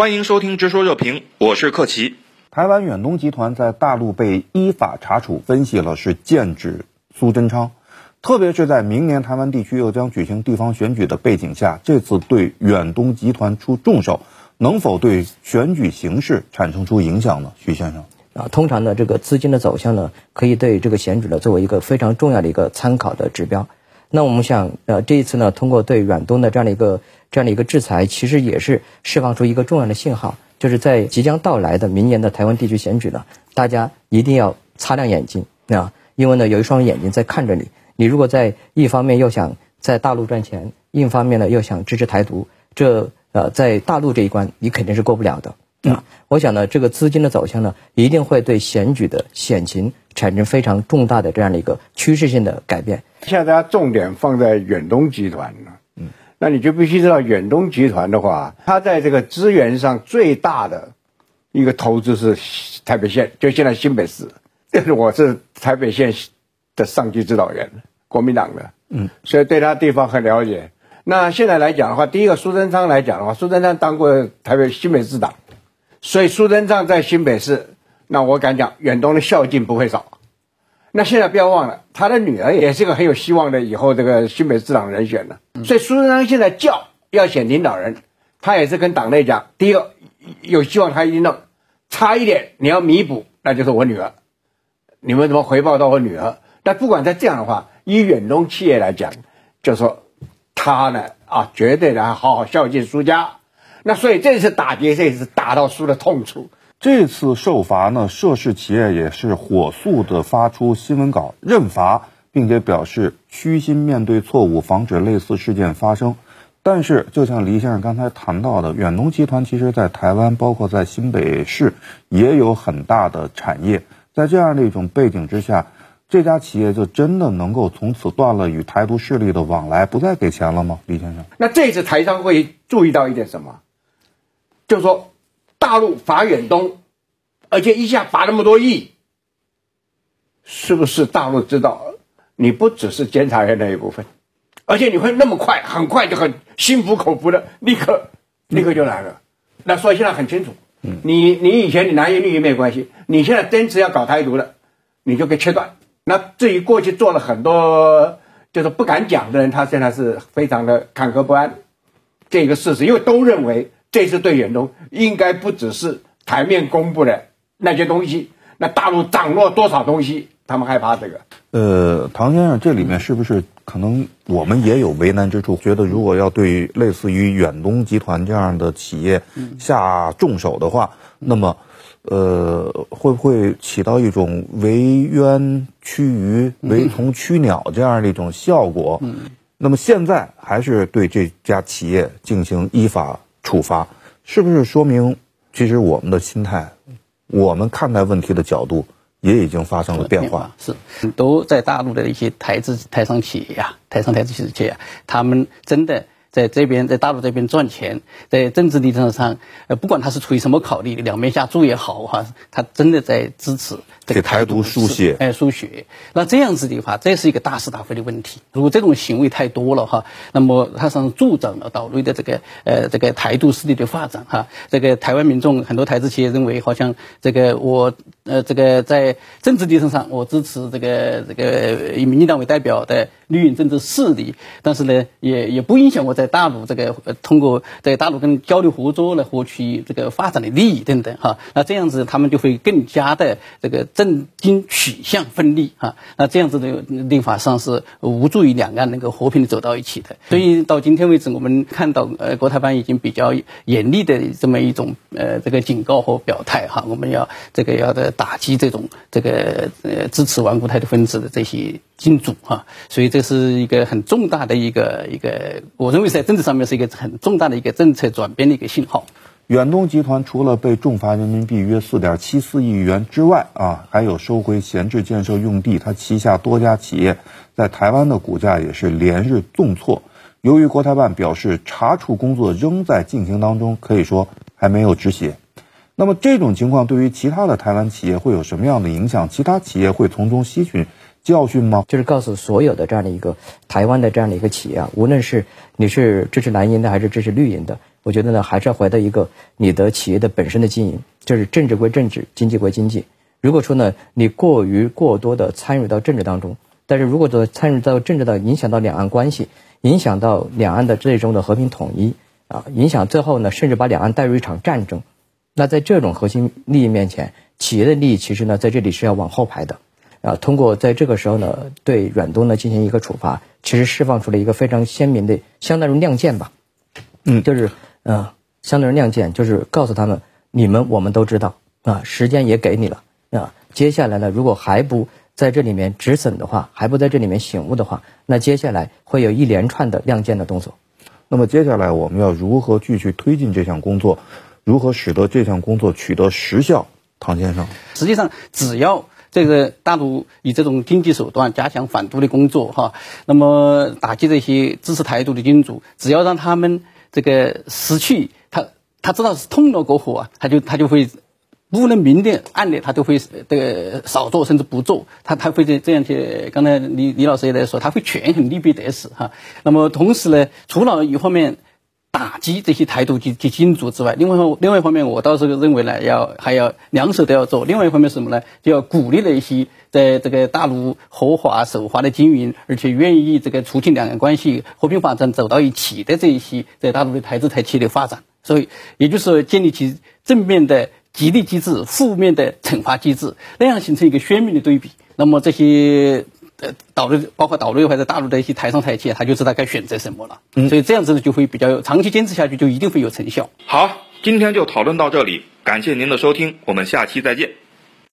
欢迎收听《直说热评》，我是克奇。台湾远东集团在大陆被依法查处，分析了是剑指苏贞昌。特别是在明年台湾地区又将举行地方选举的背景下，这次对远东集团出重手，能否对选举形势产生出影响呢？徐先生啊，通常呢，这个资金的走向呢，可以对这个选举呢作为一个非常重要的一个参考的指标。那我们想，呃，这一次呢，通过对远东的这样的一个。这样的一个制裁，其实也是释放出一个重要的信号，就是在即将到来的明年的台湾地区选举呢，大家一定要擦亮眼睛啊，因为呢有一双眼睛在看着你。你如果在一方面又想在大陆赚钱，另一方面呢又想支持台独，这呃在大陆这一关你肯定是过不了的啊。我想呢，这个资金的走向呢，一定会对选举的选情产生非常重大的这样的一个趋势性的改变。现在大家重点放在远东集团了，嗯。那你就必须知道，远东集团的话，它在这个资源上最大的一个投资是台北县，就现在新北市。这 是我是台北县的上级指导员，国民党的，嗯，所以对他地方很了解。那现在来讲的话，第一个苏贞昌来讲的话，苏贞昌当过台北新北市长，所以苏贞昌在新北市，那我敢讲，远东的孝敬不会少。那现在不要忘了，他的女儿也是个很有希望的以后这个新北市长人选呢。所以苏贞昌现在叫要选领导人，他也是跟党内讲，第一个有希望他一定弄，差一点你要弥补，那就是我女儿，你们怎么回报到我女儿？但不管在这样的话，以远东企业来讲，就说他呢啊，绝对的好好孝敬苏家。那所以这次打劫，这次打到苏的痛处。这次受罚呢，涉事企业也是火速的发出新闻稿认罚，并且表示虚心面对错误，防止类似事件发生。但是，就像黎先生刚才谈到的，远东集团其实在台湾，包括在新北市也有很大的产业。在这样的一种背景之下，这家企业就真的能够从此断了与台独势力的往来，不再给钱了吗？黎先生，那这次台商会注意到一点什么？就是说。大陆罚远东，而且一下罚那么多亿，是不是大陆知道你不只是监察院那一部分，而且你会那么快，很快就很心服口服的立刻立刻就来了？那所以现在很清楚，你你以前你拿一利益没有关系，你现在坚持要搞台独了，你就给切断。那至于过去做了很多就是不敢讲的人，他现在是非常的坎坷不安，这个事实，因为都认为。这次对远东应该不只是台面公布的那些东西，那大陆掌握多少东西，他们害怕这个。呃，唐先生，这里面是不是可能我们也有为难之处？觉得如果要对类似于远东集团这样的企业下重手的话，那么，呃，会不会起到一种围冤驱鱼、围虫驱鸟这样的一种效果？那么现在还是对这家企业进行依法。处罚是不是说明，其实我们的心态，我们看待问题的角度也已经发生了变化？是，都在大陆的一些台资台商企业呀，台商台资企业，他们真的。在这边，在大陆这边赚钱，在政治立场上，呃，不管他是出于什么考虑，两面下注也好哈，他真的在支持这个台独输血，哎，输血。那这样子的话，这是一个大是大非的问题。如果这种行为太多了哈，那么它上助长了岛内的这个呃这个台独势力的发展哈。这个台湾民众很多台资企业认为，好像这个我呃这个在政治立场上我支持这个这个以民进党为代表的绿营政治势力，但是呢，也也不影响我。在大陆这个通过在大陆跟交流合作来获取这个发展的利益等等哈，那这样子他们就会更加的这个政经取向分立哈，那这样子的立法上是无助于两岸能够和平的走到一起的。所以到今天为止，我们看到呃国台办已经比较严厉的这么一种呃这个警告和表态哈，我们要这个要的打击这种这个呃支持顽固态的分子的这些。金主哈，所以这是一个很重大的一个一个，我认为在政治上面是一个很重大的一个政策转变的一个信号。远东集团除了被重罚人民币约四点七四亿元之外啊，还有收回闲置建设用地，它旗下多家企业在台湾的股价也是连日重挫。由于国台办表示查处工作仍在进行当中，可以说还没有止血。那么这种情况对于其他的台湾企业会有什么样的影响？其他企业会从中吸取？教训吗？就是告诉所有的这样的一个台湾的这样的一个企业啊，无论是你是支持蓝营的还是支持绿营的，我觉得呢，还是要回到一个你的企业的本身的经营，就是政治归政治，经济归经济。如果说呢，你过于过多的参与到政治当中，但是如果说参与到政治的，影响到两岸关系，影响到两岸的最终的和平统一啊，影响最后呢，甚至把两岸带入一场战争，那在这种核心利益面前，企业的利益其实呢，在这里是要往后排的。啊，通过在这个时候呢，对阮东呢进行一个处罚，其实释放出了一个非常鲜明的，相当于亮剑吧，嗯，就是呃，相当于亮剑，就是告诉他们，你们我们都知道啊，时间也给你了啊，接下来呢，如果还不在这里面止损的话，还不在这里面醒悟的话，那接下来会有一连串的亮剑的动作。那么接下来我们要如何继续推进这项工作？如何使得这项工作取得实效？唐先生，实际上只要。这个大陆以这种经济手段加强反独的工作，哈，那么打击这些支持台独的金主，只要让他们这个失去他，他知道是痛了过后啊，他就他就会无论明的暗的，他都会这个少做甚至不做，他他会这这样去。刚才李李老师也在说，他会权衡利弊得失哈。那么同时呢，除了一方面。打击这些台独及及金主之外，另外另外一方面，我倒是认为呢，要还要两手都要做。另外一方面是什么呢？就要鼓励那些在这个大陆合法守法的经营，而且愿意这个促进两岸关系和平发展走到一起的这一些在大陆的台资台企的发展。所以，也就是，建立起正面的激励机制，负面的惩罚机制，那样形成一个鲜明的对比。那么这些。呃，导入包括导入或者大陆的一些台商台企，他就知道该选择什么了。嗯，所以这样子就会比较长期坚持下去，就一定会有成效。好，今天就讨论到这里，感谢您的收听，我们下期再见。